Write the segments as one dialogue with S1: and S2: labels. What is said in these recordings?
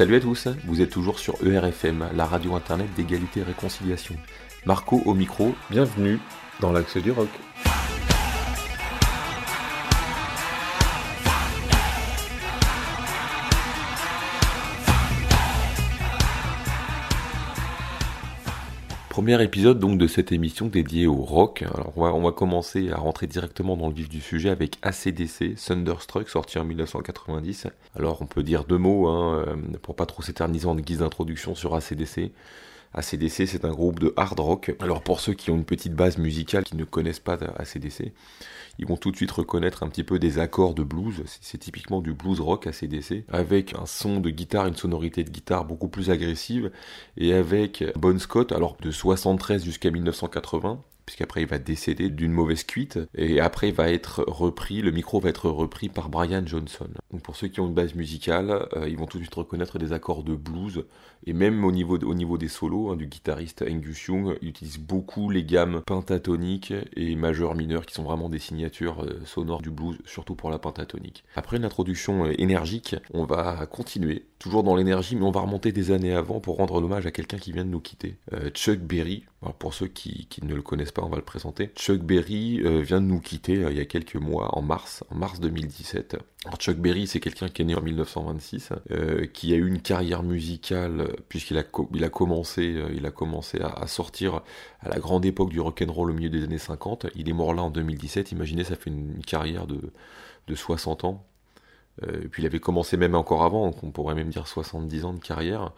S1: Salut à tous, vous êtes toujours sur ERFM, la radio internet d'égalité et réconciliation. Marco au micro, bienvenue dans l'axe du rock. Premier épisode donc de cette émission dédiée au rock. Alors on va, on va, commencer à rentrer directement dans le vif du sujet avec ACDC, Thunderstruck, sorti en 1990. Alors on peut dire deux mots hein, euh, pour pas trop s'éterniser en guise d'introduction sur ACDC. ACDC c'est un groupe de hard rock. Alors pour ceux qui ont une petite base musicale qui ne connaissent pas ACDC, ils vont tout de suite reconnaître un petit peu des accords de blues. C'est typiquement du blues rock ACDC, avec un son de guitare, une sonorité de guitare beaucoup plus agressive, et avec Bon Scott, alors de 73 jusqu'à 1980, puisqu'après il va décéder d'une mauvaise cuite, et après il va être repris, le micro va être repris par Brian Johnson. Donc pour ceux qui ont une base musicale, euh, ils vont tout de suite reconnaître des accords de blues, et même au niveau, au niveau des solos, hein, du guitariste Angus Young, il utilise beaucoup les gammes pentatoniques et majeures mineures, qui sont vraiment des signatures euh, sonores du blues, surtout pour la pentatonique. Après une introduction euh, énergique, on va continuer, toujours dans l'énergie, mais on va remonter des années avant pour rendre hommage à quelqu'un qui vient de nous quitter. Chuck Berry, pour ceux qui, qui ne le connaissent pas, on va le présenter. Chuck Berry euh, vient de nous quitter euh, il y a quelques mois, en mars, en mars 2017. Chuck Berry, c'est quelqu'un qui est né en 1926, euh, qui a eu une carrière musicale puisqu'il a, commencé, à, sortir à la grande époque du rock'n'roll au milieu des années 50. Il est mort là en 2017. Imaginez, ça fait une, carrière de, de 60 ans. Et puis il avait commencé même encore avant, on pourrait même dire 70 ans de carrière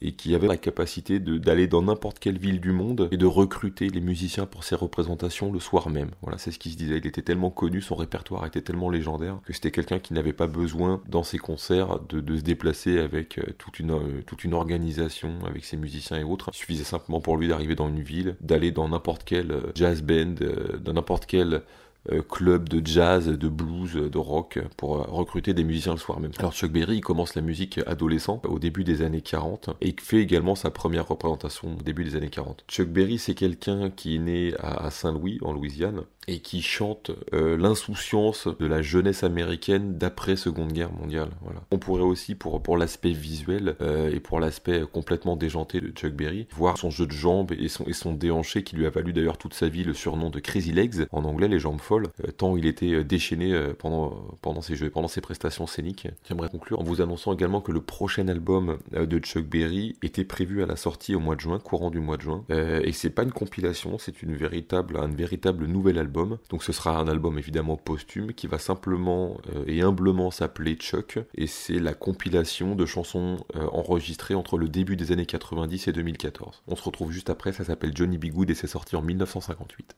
S1: et qui avait la capacité d'aller dans n'importe quelle ville du monde et de recruter les musiciens pour ses représentations le soir même. Voilà, c'est ce qu'il se disait. Il était tellement connu, son répertoire était tellement légendaire que c'était quelqu'un qui n'avait pas besoin dans ses concerts de, de se déplacer avec euh, toute une, euh, toute une organisation, avec ses musiciens et autres. Il suffisait simplement pour lui d'arriver dans une ville, d'aller dans n'importe quel euh, jazz band, dans n'importe quel euh, club de jazz, de blues, de rock pour euh, recruter des musiciens le soir même. Alors Chuck Berry commence la musique adolescent au début des années 40 et fait également sa première représentation au début des années 40. Chuck Berry c'est quelqu'un qui est né à Saint-Louis en Louisiane et qui chante euh, l'insouciance de la jeunesse américaine d'après Seconde Guerre mondiale. Voilà. On pourrait aussi, pour, pour l'aspect visuel euh, et pour l'aspect complètement déjanté de Chuck Berry, voir son jeu de jambes et son, et son déhanché qui lui a valu d'ailleurs toute sa vie le surnom de Crazy Legs, en anglais les jambes folles, euh, tant il était déchaîné pendant, pendant ses jeux, pendant ses prestations scéniques. J'aimerais conclure en vous annonçant également que le prochain album de Chuck Berry était prévu à la sortie au mois de juin, courant du mois de juin, et c'est pas une compilation, c'est une véritable, un véritable nouvel album donc ce sera un album évidemment posthume qui va simplement euh, et humblement s'appeler Chuck et c'est la compilation de chansons euh, enregistrées entre le début des années 90 et 2014. On se retrouve juste après, ça s'appelle Johnny B. Good et c'est sorti en 1958.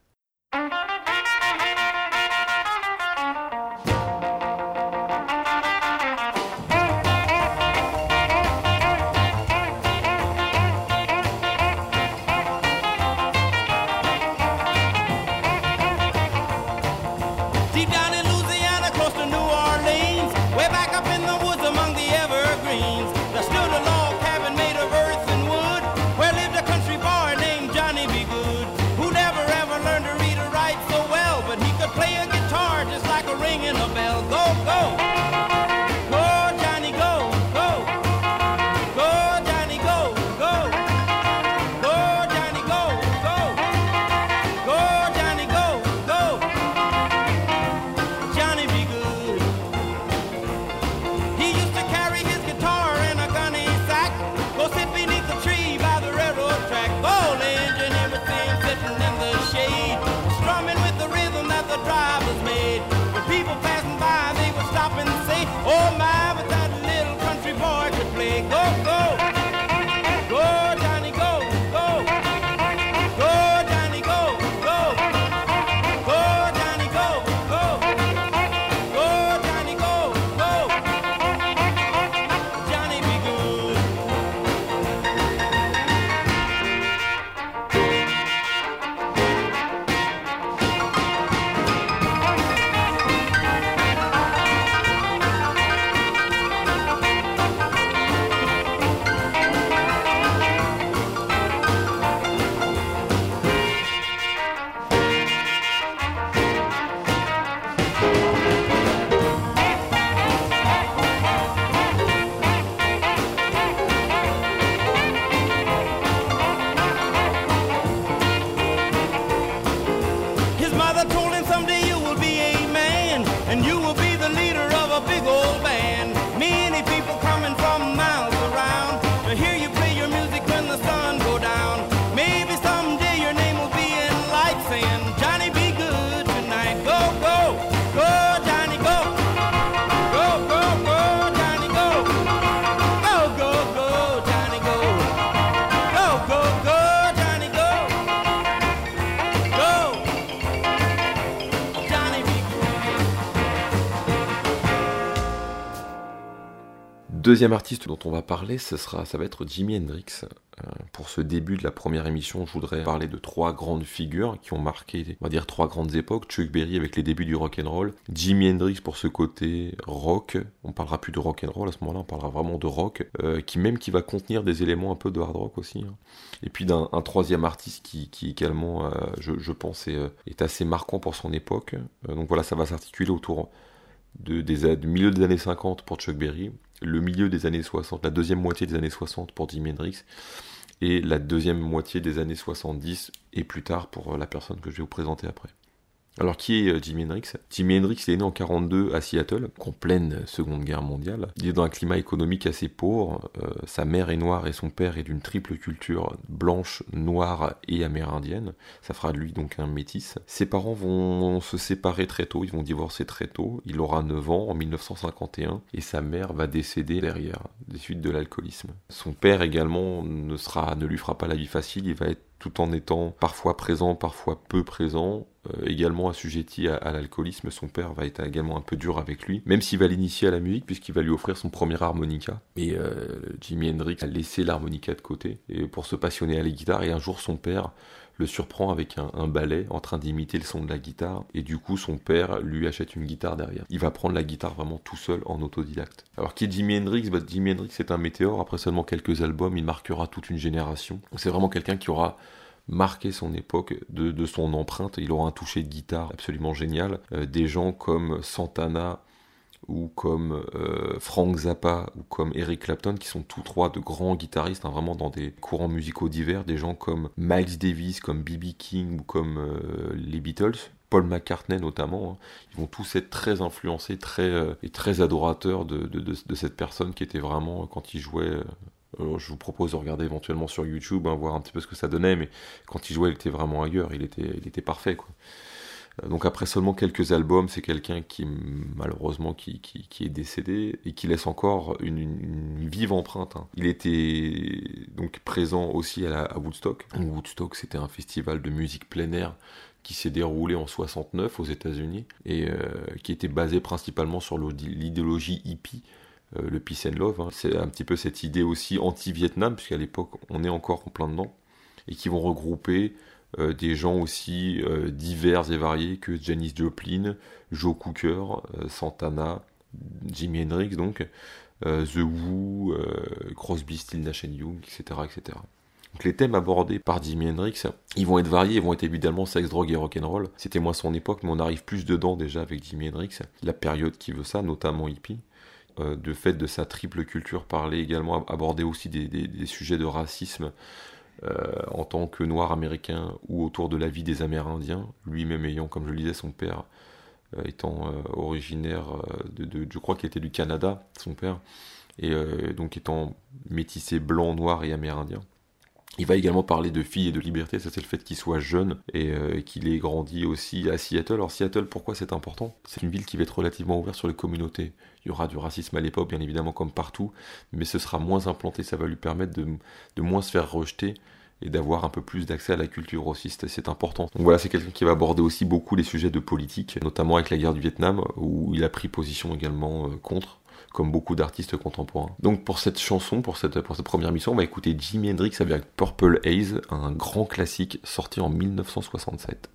S1: Deuxième artiste dont on va parler, ce sera, ça va être Jimi Hendrix. Euh, pour ce début de la première émission, je voudrais parler de trois grandes figures qui ont marqué, on va dire, trois grandes époques. Chuck Berry avec les débuts du rock and roll, Jimi Hendrix pour ce côté rock. On parlera plus de rock and roll à ce moment-là, on parlera vraiment de rock, euh, qui même qui va contenir des éléments un peu de hard rock aussi. Hein. Et puis d'un troisième artiste qui, également, euh, je, pense, est, est, assez marquant pour son époque. donc voilà, ça va s'articuler autour de, des, du milieu des années 50 pour Chuck Berry, le milieu des années 60, la deuxième moitié des années 60 pour Jimi Hendrix, et la deuxième moitié des années 70 et plus tard pour la personne que je vais vous présenter après. Alors qui est euh, Jimi Hendrix? Jimi Hendrix est né en 42 à Seattle, en pleine Seconde Guerre mondiale. Il est dans un climat économique assez pauvre. Euh, sa mère est noire et son père est d'une triple culture blanche, noire et amérindienne. Ça fera de lui donc un métis. Ses parents vont se séparer très tôt, ils vont divorcer très tôt. Il aura 9 ans en 1951 et sa mère va décéder derrière des suites de l'alcoolisme. Son père également ne sera, ne lui fera pas la vie facile. Il va être tout en étant parfois présent, parfois peu présent, euh, également assujetti à, l'alcoolisme. Son père va être également un peu dur avec lui, même s'il va l'initier à la musique, puisqu'il va lui offrir son premier harmonica. Et euh, Jimi Hendrix a laissé l'harmonica de côté pour se passionner à la guitare. Et un jour, son père le surprend avec un, ballet en train d'imiter le son de la guitare et du coup son père lui achète une guitare derrière. Il va prendre la guitare vraiment tout seul en autodidacte. Alors qui est Jimi Hendrix? Bah, Jimi Hendrix c'est un météore, après seulement quelques albums il marquera toute une génération. C'est vraiment quelqu'un qui aura marqué son époque de, son empreinte. Il aura un toucher de guitare absolument génial. Euh, des gens comme Santana ou comme euh, Frank Zappa ou comme Eric Clapton qui sont tous trois de grands guitaristes hein, vraiment dans des courants musicaux divers. Des gens comme Miles Davis, comme B.B. King ou comme euh, les Beatles. Paul McCartney notamment, hein. ils vont tous être très influencés, très et très adorateurs de, de, cette personne qui était vraiment quand il jouait je vous propose de regarder éventuellement sur YouTube, hein, voir un petit peu ce que ça donnait, mais quand il jouait, il était vraiment ailleurs, il était, il était parfait. Quoi. Donc après seulement quelques albums, c'est quelqu'un qui malheureusement qui, qui, est décédé et qui laisse encore une, vive empreinte. Hein. Il était donc présent aussi à, Woodstock. Woodstock, c'était un festival de musique plein air qui s'est déroulé en 69 aux États-Unis et euh, qui était basé principalement sur l'idéologie hippie euh, le peace and love. Hein. C'est un petit peu cette idée aussi anti-Vietnam, puisqu'à l'époque on est encore en plein dedans, et qui vont regrouper euh, des gens aussi euh, divers et variés que Janis Joplin, Joe Cooker, Santana, Jimi Hendrix donc, The Who, Crosby, Still Nash Young, etc., etc. Donc les thèmes abordés par Jimi Hendrix, ils vont être variés, ils vont être évidemment sexe, drogue et rock'n'roll. C'était moins son époque, mais on arrive plus dedans déjà avec Jimi Hendrix, la période qui veut ça, notamment hippie. Euh, de fait de sa triple culture, parler également, aborder aussi des, sujets de racisme euh, en tant que noir américain ou autour de la vie des Amérindiens, lui-même ayant, comme je le disais, son père euh, étant originaire de, je crois qu'il était du Canada, son père, et donc étant métissé blanc, noir et amérindien. Il va également parler de filles et de liberté, ça c'est le fait qu'il soit jeune et qu'il ait grandi aussi à Seattle. Alors Seattle, pourquoi c'est important? C'est une ville qui va être relativement ouverte sur les communautés. Il y aura du racisme à l'époque, bien évidemment, comme partout, mais ce sera moins implanté, ça va lui permettre de, moins se faire rejeter et d'avoir un peu plus d'accès à la culture aussi, c'est important. Donc voilà, c'est quelqu'un qui va aborder aussi beaucoup les sujets de politique, notamment avec la guerre du Vietnam, où il a pris position également euh, contre comme beaucoup d'artistes contemporains. Donc pour cette chanson, pour cette, première mission, on va écouter Jimi Hendrix avec Purple Haze, un grand classique sorti en 1967.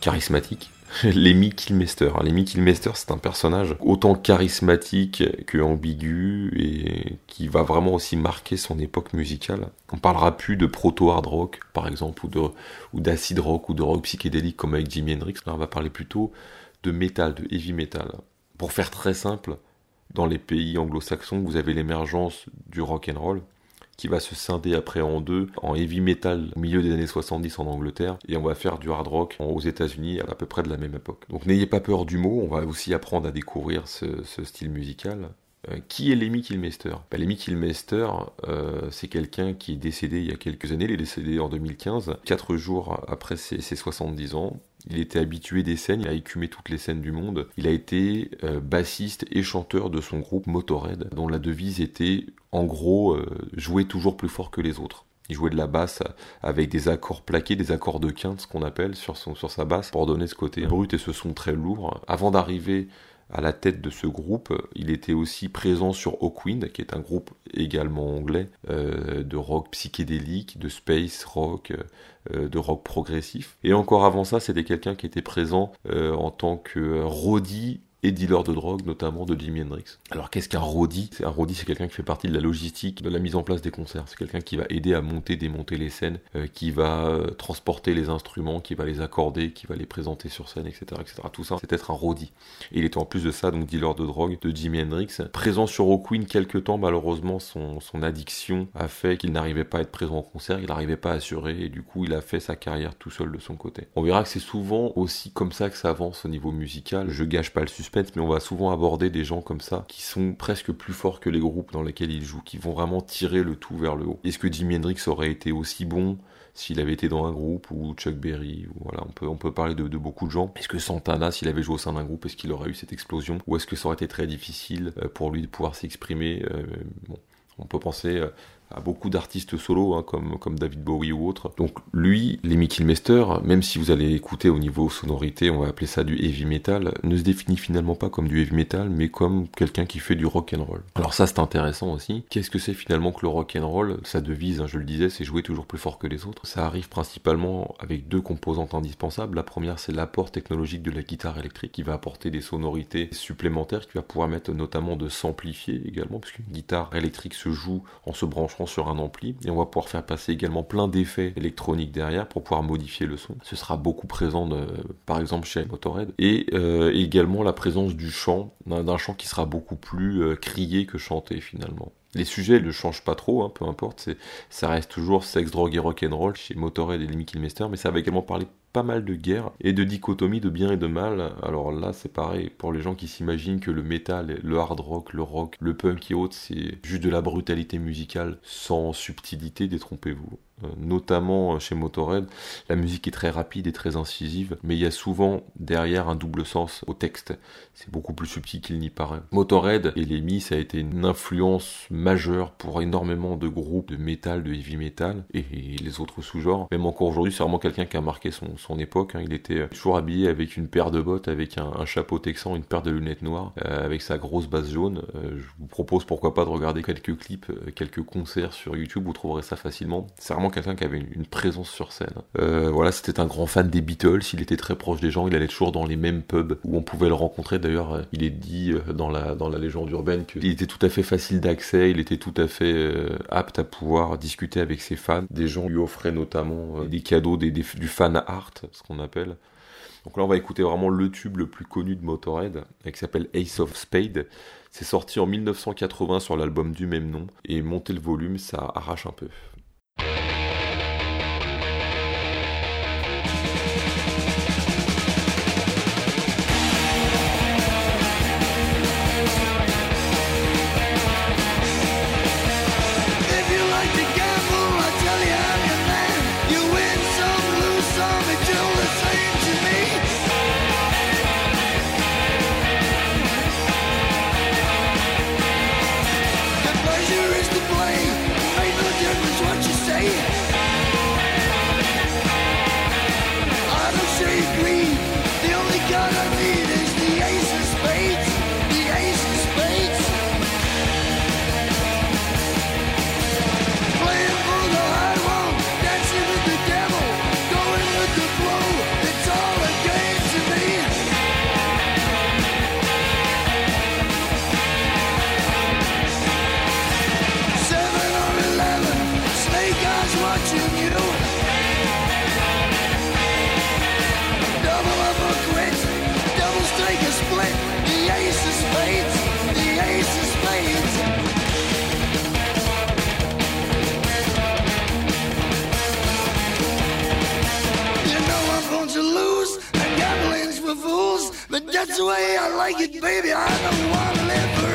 S1: Charismatique, Lemmy Kilmester. Lemmy Kilmester, c'est un personnage autant charismatique que ambigu et qui va vraiment aussi marquer son époque musicale. On parlera plus de proto-hard rock, par exemple, ou, d'acid rock ou de rock psychédélique comme avec Jimi Hendrix. On va parler plutôt de métal, de heavy metal. Pour faire très simple, dans les pays anglo-saxons, vous avez l'émergence du rock and roll qui va se scinder après en deux, en heavy metal au milieu des années 70 en Angleterre, et on va faire du hard rock aux États-Unis à, peu près de la même époque. Donc n'ayez pas peur du mot, on va aussi apprendre à découvrir ce, style musical. Euh, qui est Lemmy Kilmester? Ben, Lemmy Kilmester, euh, c'est quelqu'un qui est décédé il y a quelques années, il est décédé en 2015, quatre jours après ses, ses 70 ans. Il était habitué des scènes, il a écumé toutes les scènes du monde. Il a été euh, bassiste et chanteur de son groupe Motorhead, dont la devise était en gros euh, jouer toujours plus fort que les autres. Il jouait de la basse avec des accords plaqués, des accords de quinte, ce qu'on appelle, sur, son, sur sa basse, pour donner ce côté brut et ce son très lourd. Avant d'arriver à la tête de ce groupe. Il était aussi présent sur Hawkwind, qui est un groupe également anglais euh, de rock psychédélique, de space rock, euh, de rock progressif. Et encore avant ça, c'était quelqu'un qui était présent en tant que roadie et dealer de drogue, notamment de Jimi Hendrix. Alors qu'est-ce qu'un roadie Un roadie, c'est quelqu'un qui fait partie de la logistique, de la mise en place des concerts. C'est quelqu'un qui va aider à monter, démonter les scènes, euh, qui va euh, transporter les instruments, qui va les accorder, qui va les présenter sur scène, etc. etc. Tout ça, c'est être un roadie. Et il était en plus de ça, donc dealer de drogue de Jimi Hendrix. Présent sur O'Queen quelques temps, malheureusement, son, addiction a fait qu'il n'arrivait pas à être présent en concert, il n'arrivait pas à assurer, et du coup, il a fait sa carrière tout seul de son côté. On verra que c'est souvent aussi comme ça que ça avance au niveau musical. Je gâche pas le suspense mais on va souvent aborder des gens comme ça qui sont presque plus forts que les groupes dans lesquels ils jouent, qui vont vraiment tirer le tout vers le haut. Est-ce que Jimi Hendrix aurait été aussi bon s'il avait été dans un groupe ou Chuck Berry voilà on peut on peut parler de, beaucoup de gens est-ce que Santana s'il avait joué au sein d'un groupe est-ce qu'il aurait eu cette explosion ou est-ce que ça aurait été très difficile euh, pour lui de pouvoir s'exprimer euh, on peut penser euh, à beaucoup d'artistes solo hein, comme, comme David Bowie ou autre. Donc lui, les Mester, même si vous allez écouter au niveau sonorité, on va appeler ça du heavy metal, ne se définit finalement pas comme du heavy metal, mais comme quelqu'un qui fait du rock and roll. Alors ça c'est intéressant aussi. Qu'est-ce que c'est finalement que le rock and roll? Sa devise, hein, je le disais, c'est jouer toujours plus fort que les autres. Ça arrive principalement avec deux composantes indispensables. La première c'est l'apport technologique de la guitare électrique qui va apporter des sonorités supplémentaires, qui va pouvoir mettre notamment de s'amplifier également, parce qu'une guitare électrique se joue en se branchant sur un ampli et on va pouvoir faire passer également plein d'effets électroniques derrière pour pouvoir modifier le son. Ce sera beaucoup présent de, par exemple chez Motorhead et euh, également la présence du chant, d'un chant qui sera beaucoup plus euh, crié que chanté finalement. Les sujets ne changent pas trop, hein, peu importe, ça reste toujours sexe, drogue et rock'n'roll chez Motorhead et Lemmy Kilmister, mais ça va également parler mal de guerre et de dichotomie de bien et de mal. Alors là, c'est pareil, pour les gens qui s'imaginent que le métal, le hard rock, le rock, le punk et autres, c'est juste de la brutalité musicale sans subtilité, détrompez-vous. Euh, notamment euh, chez Motorhead, la musique est très rapide et très incisive, mais il y a souvent derrière un double sens au texte. C'est beaucoup plus subtil qu'il n'y paraît. Motorhead et les ça a été une influence majeure pour énormément de groupes de métal, de heavy metal et les autres sous-genres. Même encore aujourd'hui, c'est vraiment quelqu'un qui a marqué son, époque. Hein. Il était toujours habillé avec une paire de bottes, avec un, chapeau texan, une paire de lunettes noires, euh, avec sa grosse basse jaune. je vous propose pourquoi pas de regarder quelques clips, quelques concerts sur YouTube, vous trouverez ça facilement. C'est vraiment quelqu'un qui avait une, présence sur scène. Euh, voilà, c'était un grand fan des Beatles, il était très proche des gens, il allait toujours dans les mêmes pubs où on pouvait le rencontrer. D'ailleurs, euh, il est dit euh, dans la, dans la légende urbaine qu'il était tout à fait facile d'accès, il était tout à fait apte à pouvoir discuter avec ses fans. Des gens lui offraient notamment des cadeaux, des, du fan art, ce qu'on appelle. Donc là, on va écouter vraiment le tube le plus connu de Motorhead, qui s'appelle Ace of Spade. C'est sorti en 1980 sur l'album du même nom, et monter le volume, ça arrache un peu.
S2: To lose, and gambling's for fools. But that's the way I like it, baby. I don't want to live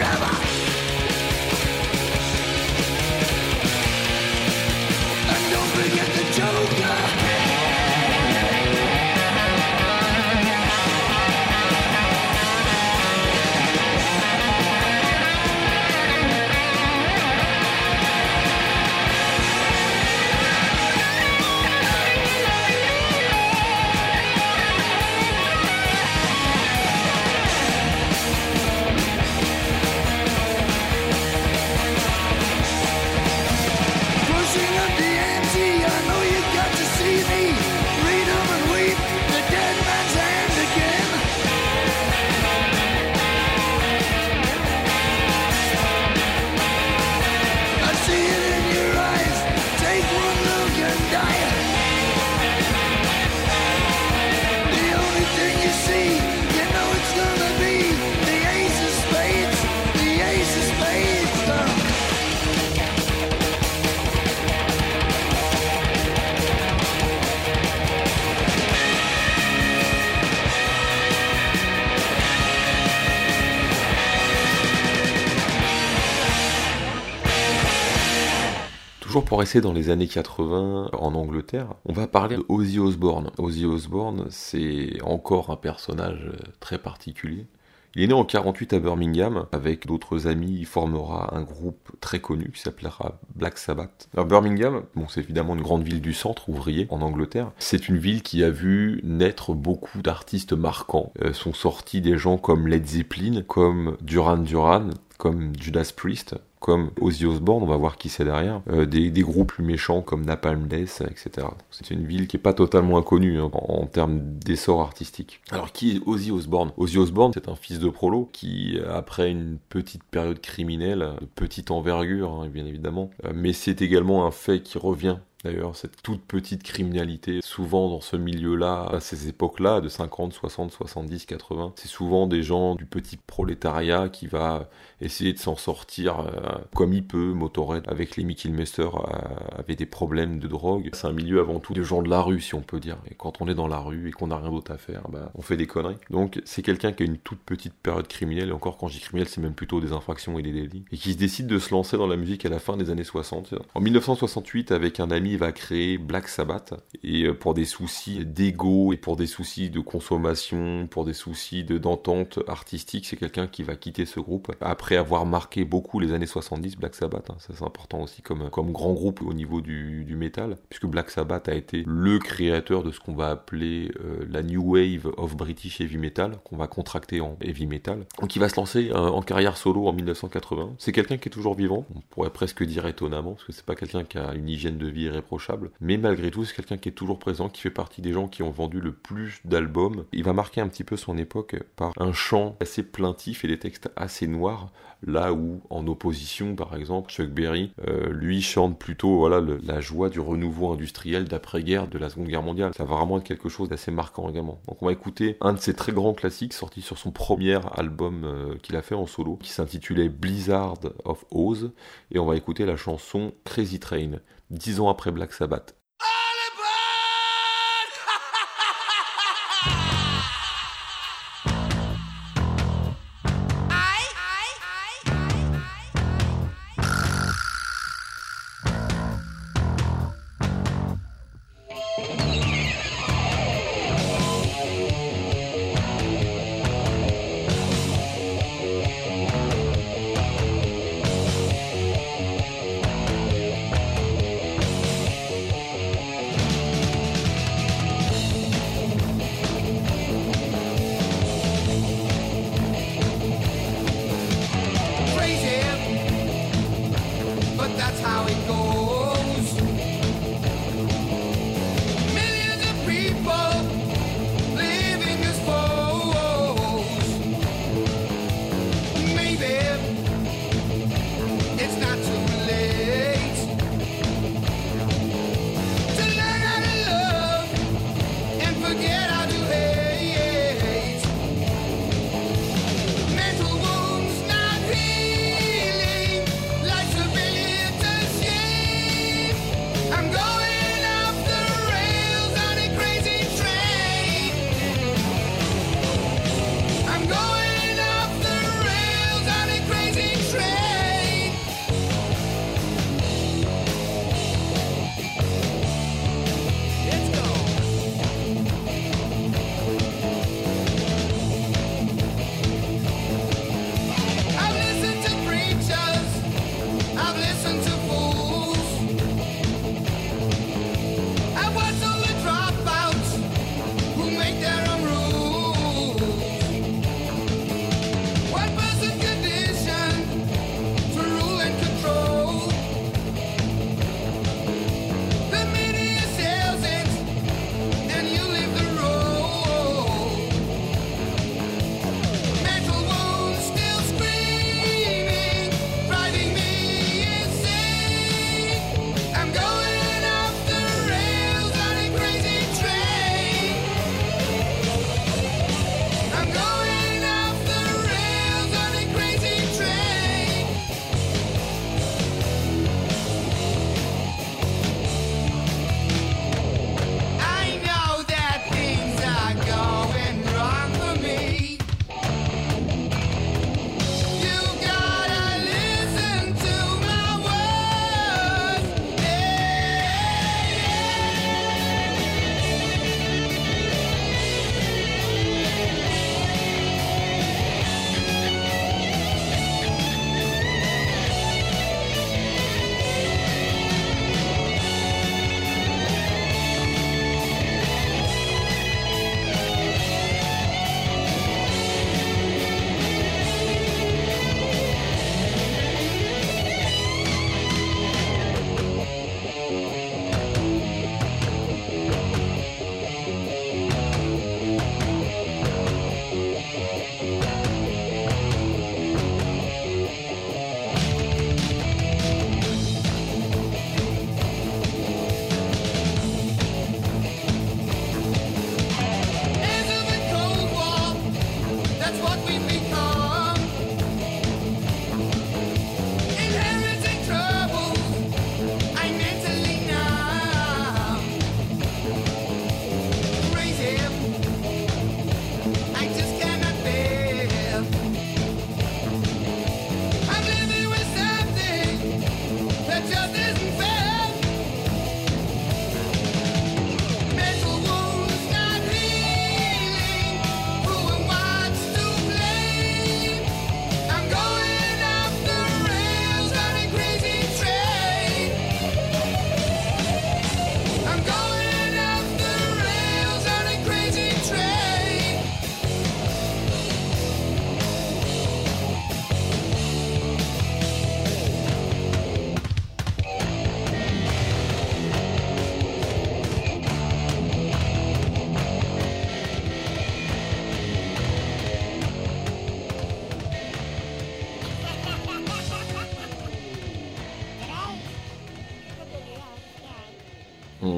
S1: pour rester dans les années 80 en Angleterre, on va parler de Ozzy Osbourne. Ozzy Osbourne, c'est encore un personnage euh, très particulier. Il est né en 48 à Birmingham. Avec d'autres amis, il formera un groupe très connu qui s'appellera Black Sabbath. Birmingham, bon, c'est évidemment une grande ville du centre ouvrier en Angleterre. C'est une ville qui a vu naître beaucoup d'artistes marquants. Euh, sont sortis des gens comme Led Zeppelin, comme Duran Duran, comme Judas Priest, comme Ozzy Osbourne, on va voir qui c'est derrière, euh, des, groupes plus méchants comme Napalm Death, etc. C'est une ville qui est pas totalement inconnue hein, en, termes d'essor artistique. Alors qui est Ozzy Osbourne? Ozzy Osbourne, c'est un fils de prolo qui, après une petite période criminelle, de petite envergure, hein, bien évidemment, euh, mais c'est également un fait qui revient D'ailleurs, cette toute petite criminalité, souvent dans ce milieu-là, à ces époques-là, de 50, 60, 70, 80, c'est souvent des gens du petit prolétariat qui va essayer de s'en sortir euh, comme il peut. Motorhead, avec les Mickey Mester, euh, avait des problèmes de drogue. C'est un milieu avant tout des gens de la rue, si on peut dire. Et quand on est dans la rue et qu'on n'a rien d'autre à faire, bah, on fait des conneries. Donc, c'est quelqu'un qui a une toute petite période criminelle, et encore quand je dis criminel, c'est même plutôt des infractions et des délits, et qui se décide de se lancer dans la musique à la fin des années 60. En 1968, avec un ami, il va créer Black Sabbath et euh, pour des soucis d'ego et pour des soucis de consommation, pour des soucis de d'entente artistique, c'est quelqu'un qui va quitter ce groupe après avoir marqué beaucoup les années 70 Black Sabbath. hein. Ça c'est important aussi comme comme grand groupe au niveau du, du métal puisque Black Sabbath a été le créateur de ce qu'on va appeler euh, la new wave of British heavy metal qu'on va contracter en heavy metal. Il va se lancer euh, en carrière solo en 1980. C'est quelqu'un qui est toujours vivant, on pourrait presque dire étonnamment parce que c'est pas quelqu'un qui a une hygiène de vie irréprochable, mais malgré tout c'est quelqu'un qui est toujours présent, qui fait partie des gens qui ont vendu le plus d'albums. Il va marquer un petit peu son époque par un chant assez plaintif et des textes assez noirs, là où en opposition par exemple Chuck Berry euh, lui chante plutôt voilà la joie du renouveau industriel d'après-guerre de la Seconde Guerre mondiale. Ça va vraiment être quelque chose d'assez marquant également. Donc on va écouter un de ses très grands classiques sorti sur son premier album euh, qu'il a fait en solo qui s'intitulait Blizzard of Oz et on va écouter la chanson Crazy Train dix ans après Black Sabbath.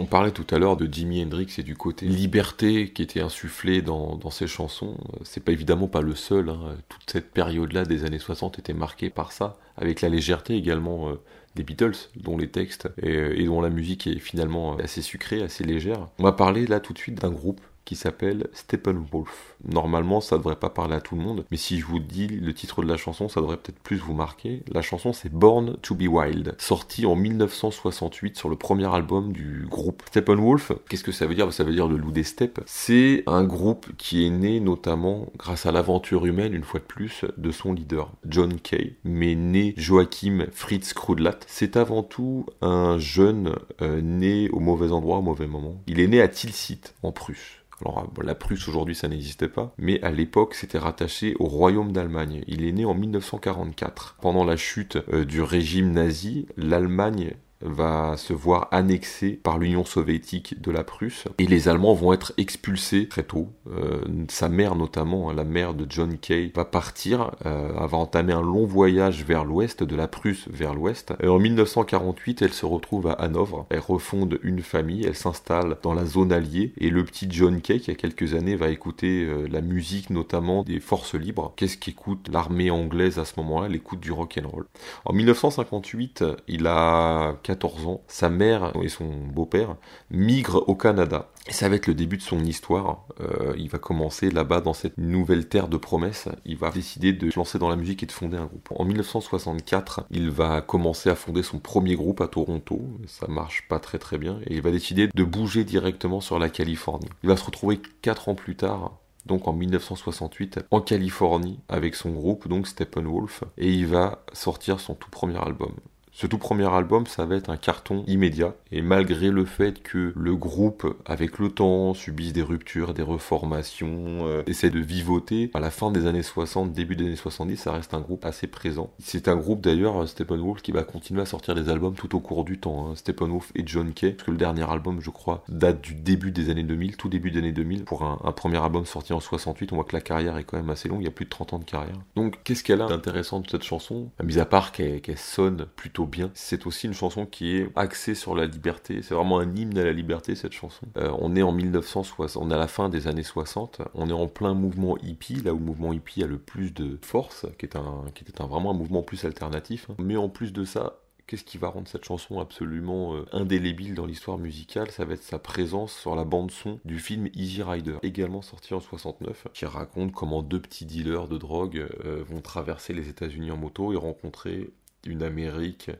S1: On parlait tout à l'heure de Jimi Hendrix et du côté liberté qui était insufflé dans, ses chansons. C'est pas évidemment pas le seul. hein. Toute cette période-là des années 60 était marquée par ça, avec la légèreté également euh, des Beatles, dont les textes et, et dont la musique est finalement assez sucrée, assez légère. On va parler là tout de suite d'un groupe qui s'appelle Steppenwolf. Normalement, ça devrait pas parler à tout le monde, mais si je vous dis le titre de la chanson, ça devrait peut-être plus vous marquer. La chanson, c'est Born to be Wild, sortie en 1968 sur le premier album du groupe Steppenwolf. Qu'est-ce que ça veut dire? Ça veut dire le loup des steppes. C'est un groupe qui est né notamment grâce à l'aventure humaine, une fois de plus, de son leader, John Kay, mais né Joachim Fritz Krudlat. C'est avant tout un jeune euh, né au mauvais endroit, au mauvais moment. Il est né à Tilsit, en Prusse. Alors bon, la Prusse aujourd'hui ça n'existait pas, mais à l'époque c'était rattaché au royaume d'Allemagne. Il est né en 1944. Pendant la chute euh, du régime nazi, l'Allemagne va se voir annexée par l'Union soviétique de la Prusse et les Allemands vont être expulsés très tôt. Euh, sa mère notamment, hein, la mère de John Kay, va partir, euh, va entamer un long voyage vers l'ouest, de la Prusse vers l'ouest. En 1948, elle se retrouve à Hanovre, elle refonde une famille, elle s'installe dans la zone alliée et le petit John Kay, qui a quelques années va écouter euh, la musique notamment des forces libres. Qu'est-ce qu'écoute l'armée anglaise à ce moment-là? Elle écoute du rock and roll. En 1958, il a 14 ans, sa mère et son beau-père migrent au Canada. Et ça va être le début de son histoire. Euh, il va commencer là-bas dans cette nouvelle terre de promesses. Il va décider de se lancer dans la musique et de fonder un groupe. En 1964, il va commencer à fonder son premier groupe à Toronto. Ça marche pas très très bien. Et il va décider de bouger directement sur la Californie. Il va se retrouver 4 ans plus tard donc en 1968 en Californie avec son groupe donc Steppenwolf et il va sortir son tout premier album. Ce tout premier album, ça va être un carton immédiat. Et malgré le fait que le groupe, avec le temps, subisse des ruptures, des reformations, euh, essaie de vivoter, à la fin des années 60, début des années 70, ça reste un groupe assez présent. C'est un groupe d'ailleurs, Steppenwolf, qui va continuer à sortir des albums tout au cours du temps. Hein. Steppenwolf et John Kay, parce que le dernier album, je crois, date du début des années 2000, tout début des années 2000. Pour un, premier album sorti en 68, on voit que la carrière est quand même assez longue, il y a plus de 30 ans de carrière. Donc qu'est-ce qu'elle a d'intéressant de cette chanson? Mis à part qu'elle sonne plutôt bien. C'est aussi une chanson qui est axée sur la liberté. C'est vraiment un hymne à la liberté cette chanson. Euh, on est en 1960, on est à la fin des années 60. On est en plein mouvement hippie, là où le mouvement hippie a le plus de force, qui est un, qui était un, vraiment un mouvement plus alternatif. hein. Mais en plus de ça, Qu'est-ce qui va rendre cette chanson absolument euh, indélébile dans l'histoire musicale? Ça va être sa présence sur la bande son du film Easy Rider, également sorti en 69, qui raconte comment deux petits dealers de drogue euh, vont traverser les États-Unis en moto et rencontrer une Amérique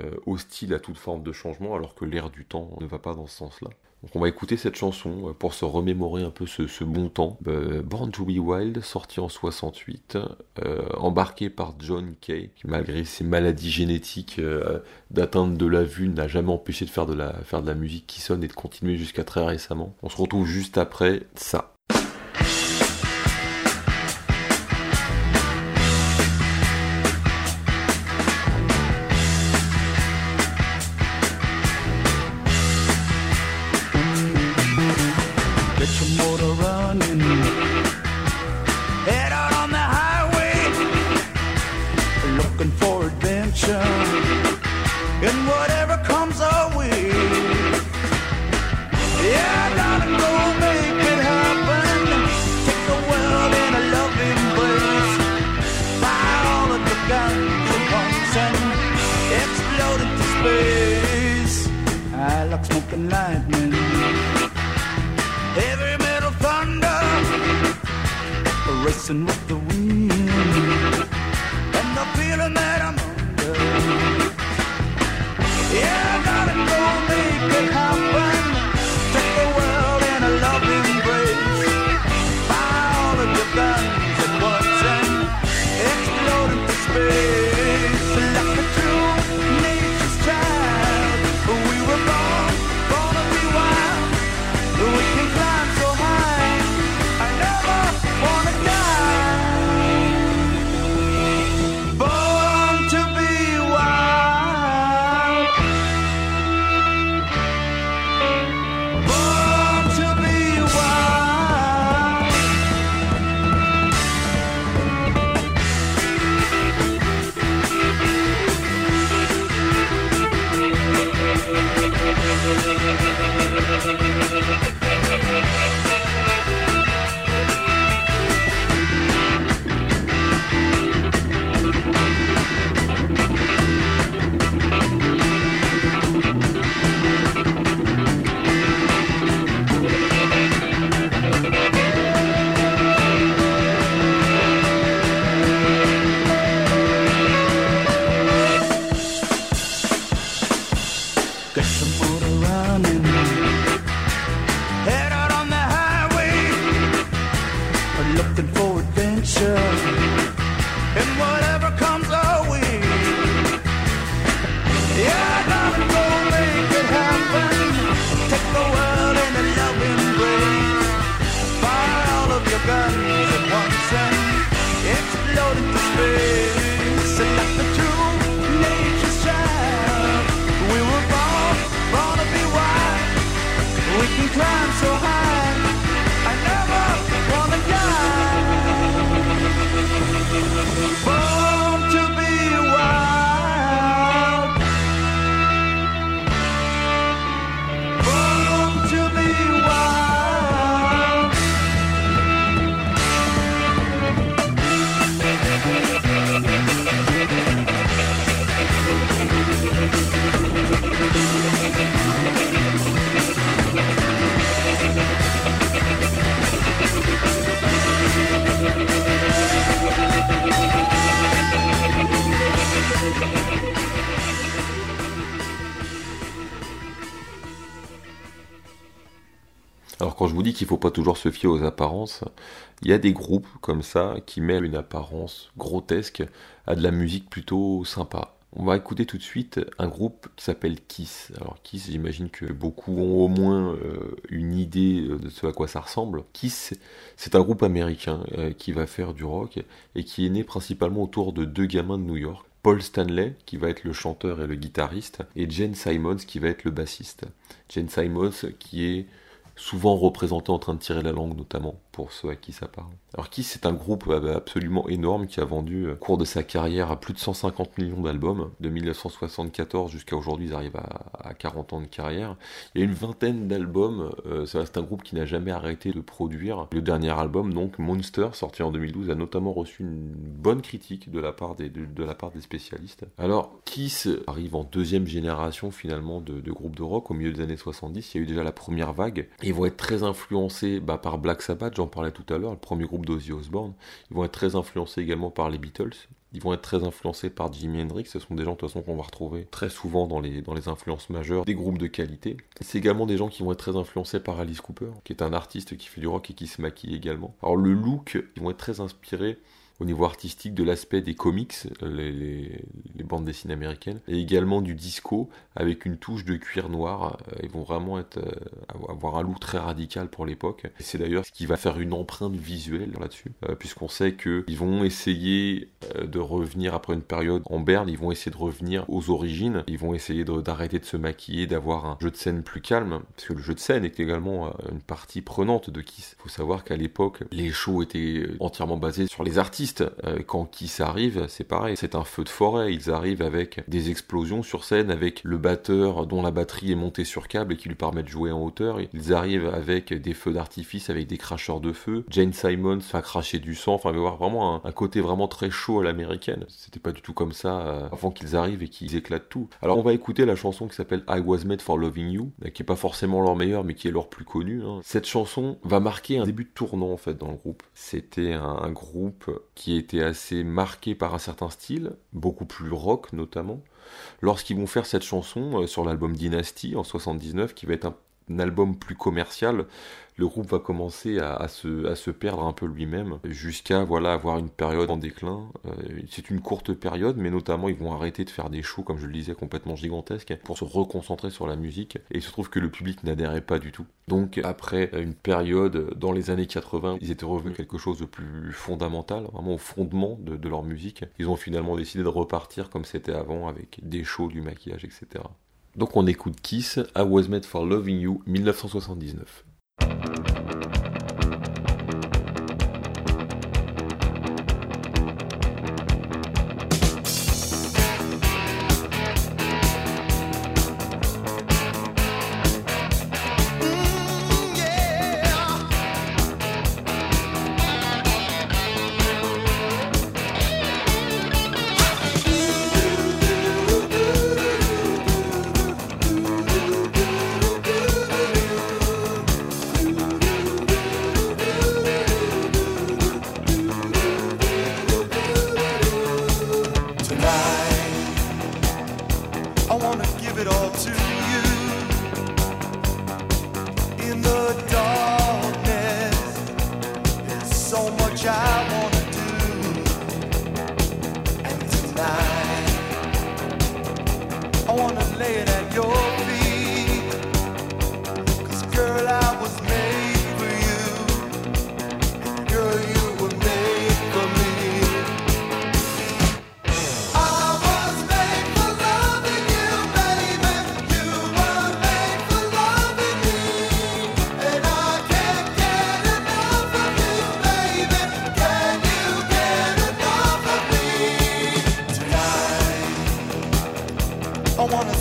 S1: euh, hostile à toute forme de changement, alors que l'air du temps ne va pas dans ce sens-là. Donc on va écouter cette chanson euh, pour se remémorer un peu ce, bon temps. Euh, Born to be Wild, sorti en 68, euh, embarqué par John Kay, qui malgré ses maladies génétiques d'atteinte de la vue n'a jamais empêché de faire la, faire de la musique qui sonne et de continuer jusqu'à très récemment. On se retrouve juste après ça. Qu'il faut pas toujours se fier aux apparences, il y a des groupes comme ça qui mêlent une apparence grotesque à de la musique plutôt sympa. On va écouter tout de suite un groupe qui s'appelle Kiss. Alors Kiss, j'imagine que beaucoup ont au moins euh, une idée de ce à quoi ça ressemble. Kiss, c'est un groupe américain euh, qui va faire du rock et qui est né principalement autour de deux gamins de New York. Paul Stanley, qui va être le chanteur et le guitariste, et Jane Simons, qui va être le bassiste. Jane Simons, qui est souvent représenté en train de tirer la langue notamment pour ceux à qui ça parle. Alors Kiss c'est un groupe euh, absolument énorme qui a vendu euh, au cours de sa carrière à plus de 150 millions d'albums de 1974 jusqu'à aujourd'hui ils arrivent à, à 40 ans de carrière. Il y a une vingtaine d'albums, euh, ça reste un groupe qui n'a jamais arrêté de produire. Le dernier album donc Monster sorti en 2012 a notamment reçu une bonne critique de la part des, spécialistes. Alors Kiss arrive en deuxième génération finalement de, de groupes de rock au milieu des années 70, il y a eu déjà la première vague. Ils vont être très influencés bah, par Black Sabbath, j'en parlais tout à l'heure, le premier groupe d'Ozzy Osbourne. Ils vont être très influencés également par les Beatles. Ils vont être très influencés par Jimi Hendrix. Ce sont des gens de toute façon qu'on va retrouver très souvent dans les, dans les influences majeures des groupes de qualité. C'est également des gens qui vont être très influencés par Alice Cooper, qui est un artiste qui fait du rock et qui se maquille également. Alors le look, ils vont être très inspirés au niveau artistique de l'aspect des comics, les, les, bandes dessinées américaines, et également du disco avec une touche de cuir noir. Ils vont vraiment être, avoir un look très radical pour l'époque. C'est d'ailleurs ce qui va faire une empreinte visuelle là-dessus, puisqu'on sait qu'ils vont essayer de revenir après une période en berne, ils vont essayer de revenir aux origines, ils vont essayer d'arrêter de, de, se maquiller, d'avoir un jeu de scène plus calme, parce que le jeu de scène est également une partie prenante de Kiss. Il faut savoir qu'à l'époque, les shows étaient entièrement basés sur les artistes quand Kiss arrive, c'est pareil, c'est un feu de forêt. Ils arrivent avec des explosions sur scène, avec le batteur dont la batterie est montée sur câble et qui lui permet de jouer en hauteur. Ils arrivent avec des feux d'artifice, avec des cracheurs de feu. Jane Simons va cracher du sang. Enfin, avoir vraiment un, un, côté vraiment très chaud à l'américaine. C'était pas du tout comme ça euh, avant qu'ils arrivent et qu'ils éclatent tout. Alors, on va écouter la chanson qui s'appelle I Was Made for Loving You, qui est pas forcément leur meilleure, mais qui est leur plus connue. Hein. Cette chanson va marquer un début de tournant en fait dans le groupe. C'était un groupe qui était assez marqué par un certain style, beaucoup plus rock notamment. Lorsqu'ils vont faire cette chanson euh, sur l'album Dynasty en 79, qui va être un, un album plus commercial, le groupe va commencer à, se, perdre un peu lui-même, jusqu'à voilà avoir une période en déclin. Euh, c'est une courte période, mais notamment ils vont arrêter de faire des shows, comme je le disais, complètement gigantesques, pour se reconcentrer sur la musique. Et il se trouve que le public n'adhérait pas du tout. Donc après une période dans les années 80, ils étaient revenus quelque chose de plus fondamental, vraiment au fondement de, de leur musique. Ils ont finalement décidé de repartir comme c'était avant, avec des shows, du maquillage, etc. Donc on écoute Kiss, I Was Made for Loving You, 1979.
S2: Thank you.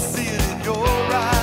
S2: see it in
S1: your eyes.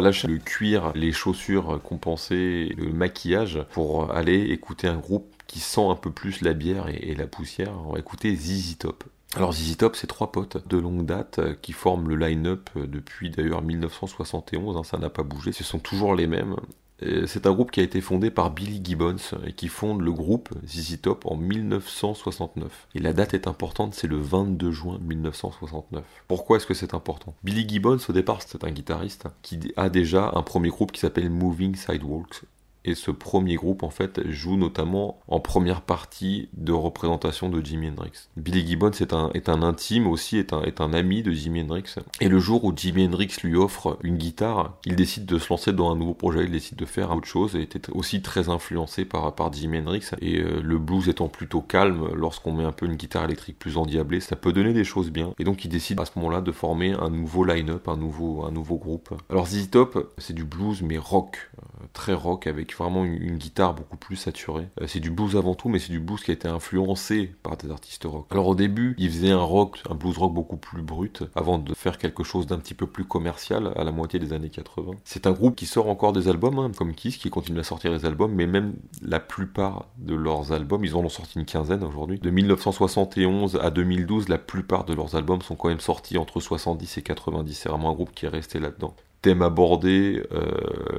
S1: Lâcher le cuir, les chaussures compensées, le maquillage pour aller écouter un groupe qui sent un peu plus la bière et, la poussière. On va écouter ZZ Top. Alors ZZ Top, c'est trois potes de longue date qui forment le line-up depuis d'ailleurs 1971, hein, ça n'a pas bougé, ce sont toujours les mêmes. C'est un groupe qui a été fondé par Billy Gibbons et qui fonde le groupe ZZ Top en 1969. Et la date est importante, c'est le 22 juin 1969. Pourquoi est-ce que c'est important? Billy Gibbons, au départ, c'est un guitariste qui a déjà un premier groupe qui s'appelle Moving Sidewalks. Et ce premier groupe, en fait, joue notamment en première partie de représentation de Jimi Hendrix. Billy Gibbons est un, est un intime aussi, est un, est un ami de Jimi Hendrix. Et le jour où Jimi Hendrix lui offre une guitare, il décide de se lancer dans un nouveau projet, il décide de faire autre chose et était aussi très influencé par, par Jimi Hendrix. Et euh, le blues étant plutôt calme, lorsqu'on met un peu une guitare électrique plus endiablée, ça peut donner des choses bien. Et donc il décide à ce moment-là de former un nouveau line-up, un nouveau, un nouveau groupe. Alors ZZ Top, c'est du blues mais rock, euh, très rock avec vraiment une, guitare beaucoup plus saturée. Euh, c'est du blues avant tout, mais c'est du blues qui a été influencé par des artistes rock. Alors au début, ils faisaient un rock, un blues rock beaucoup plus brut, avant de faire quelque chose d'un petit peu plus commercial à la moitié des années 80. C'est un groupe qui sort encore des albums, hein, comme Kiss, qui continue à sortir des albums, mais même la plupart de leurs albums, ils en ont sorti une quinzaine aujourd'hui. De 1971 à 2012, la plupart de leurs albums sont quand même sortis entre 70 et 90. C'est vraiment un groupe qui est resté là-dedans thème abordé, euh,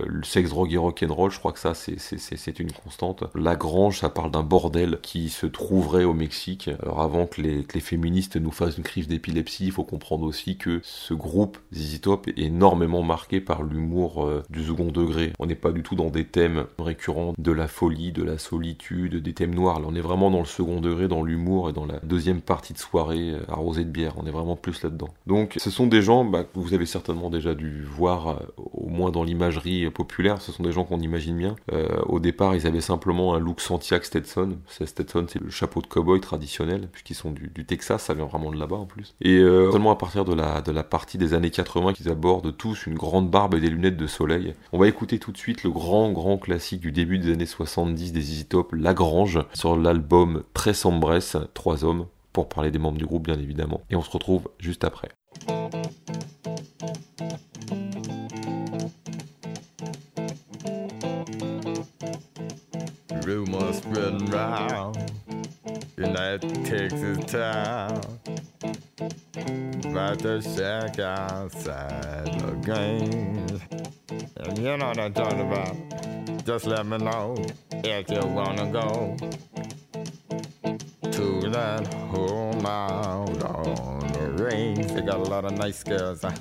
S1: le sexe, drogue et rock'n'roll, je crois que ça c'est- une constante. La Grange, ça parle d'un bordel qui se trouverait au Mexique. Alors avant que les, que les féministes nous fassent une crise d'épilepsie, il faut comprendre aussi que ce groupe ZZ est énormément marqué par l'humour euh, du second degré. On n'est pas du tout dans des thèmes récurrents de la folie, de la solitude, des thèmes noirs. Là on est vraiment dans le second degré, dans l'humour et dans la deuxième partie de soirée euh, arrosée de bière. On est vraiment plus là-dedans. Donc ce sont des gens bah, que vous avez certainement déjà dû voir euh, au moins dans l'imagerie populaire, ce sont des gens qu'on imagine bien. Euh, au départ, ils avaient simplement un look Santiago Stetson. Stetson, c'est le chapeau de cowboy traditionnel, puisqu'ils sont du, Texas, ça vient vraiment de là-bas en plus. Et euh, seulement à partir de la, partie des années 80 qu'ils abordent tous une grande barbe et des lunettes de soleil. On va écouter tout de suite le grand, grand classique du début des années 70 des Easy Top, Lagrange, sur l'album Très Sombresse, Trois Hommes, pour parler des membres du groupe bien évidemment. Et on se retrouve juste après.
S3: Rumors spreading mm, round in that Texas town about the shack outside the game. And you know what I'm talking about. Just let me know if you wanna go to that home out on the range. They got a lot of nice girls. Huh?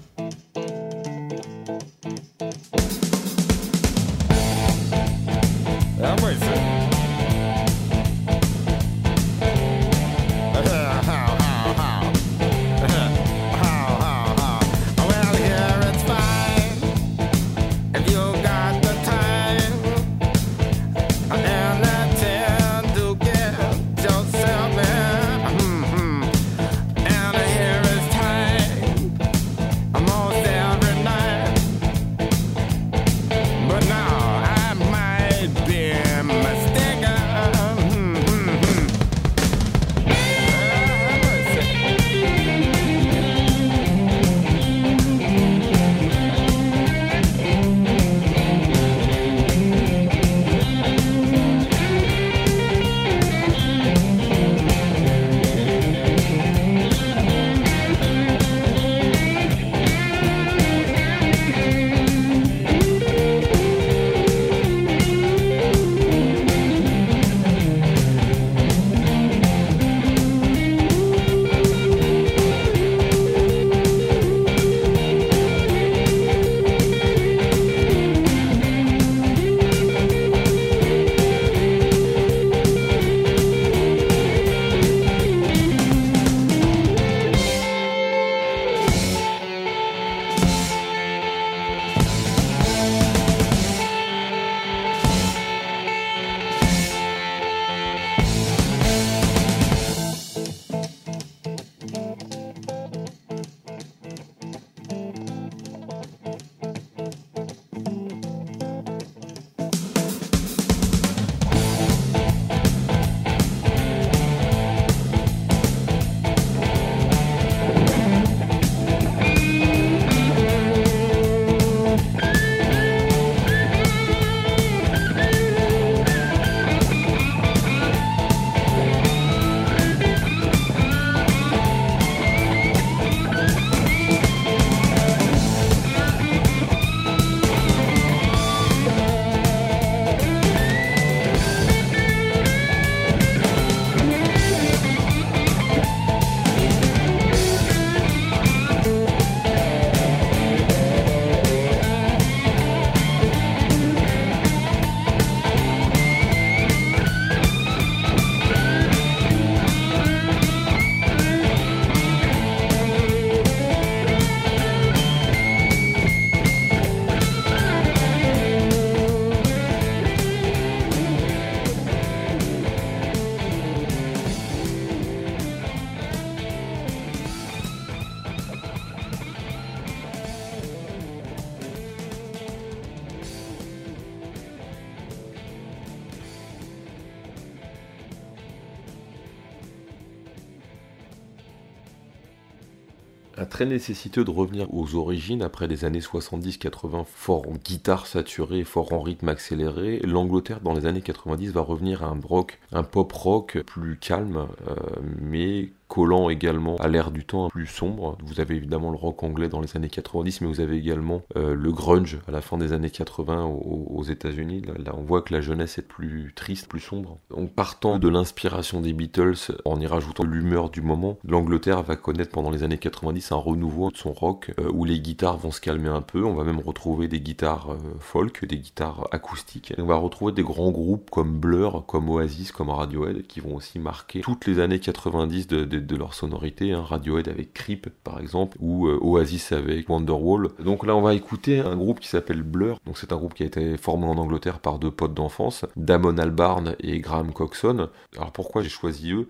S1: Très nécessiteux de revenir aux origines après les années 70-80, fort en guitare saturée, fort en rythme accéléré. L'Angleterre dans les années 90 va revenir à un rock, un pop rock plus calme, euh, mais collant également à l'ère du temps plus sombre. Vous avez évidemment le rock anglais dans les années 90, mais vous avez également euh, le grunge à la fin des années 80 aux, États-Unis. Là, on voit que la jeunesse est plus triste, plus sombre. Donc partant de l'inspiration des Beatles, en y rajoutant l'humeur du moment, l'Angleterre va connaître pendant les années 90 un renouveau de son rock euh, où les guitares vont se calmer un peu. On va même retrouver des guitares euh, folk, des guitares acoustiques. On va retrouver des grands groupes comme Blur, comme Oasis, comme Radiohead qui vont aussi marquer toutes les années 90 de, de de leur sonorité, hein, Radiohead avec Creep par exemple, ou euh, Oasis avec Wonderwall. Donc là on va écouter un groupe qui s'appelle Blur, donc c'est un groupe qui a été formé en Angleterre par deux potes d'enfance, Damon Albarn et Graham Coxon. Alors pourquoi j'ai choisi eux?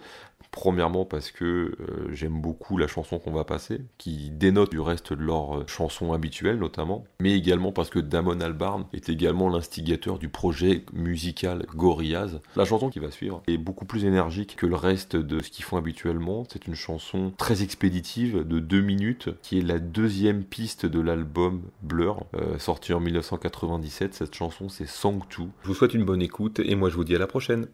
S1: Premièrement parce que euh, j'aime beaucoup la chanson qu'on va passer, qui dénote du reste de leurs euh, chansons habituelles notamment, mais également parce que Damon Albarn est également l'instigateur du projet musical Gorillaz. La chanson qui va suivre est beaucoup plus énergique que le reste de ce qu'ils font habituellement. C'est une chanson très expéditive de deux minutes, qui est la deuxième piste de l'album Blur, euh, sorti en 1997. Cette chanson c'est Song 2. Je vous souhaite une bonne écoute et moi je vous dis à la prochaine.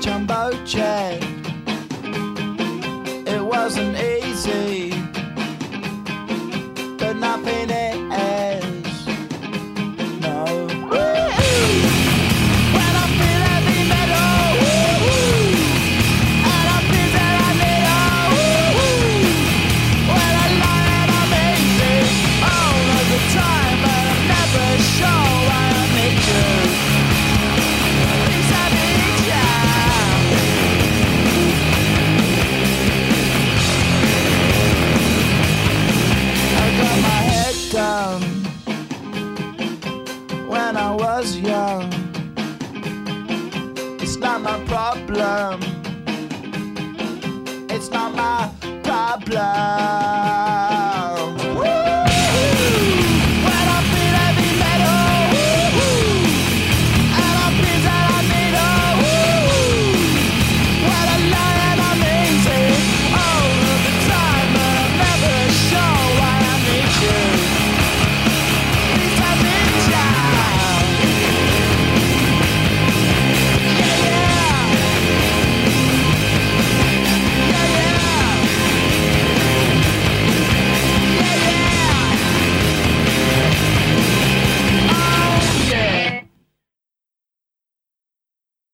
S2: Jumbo jet.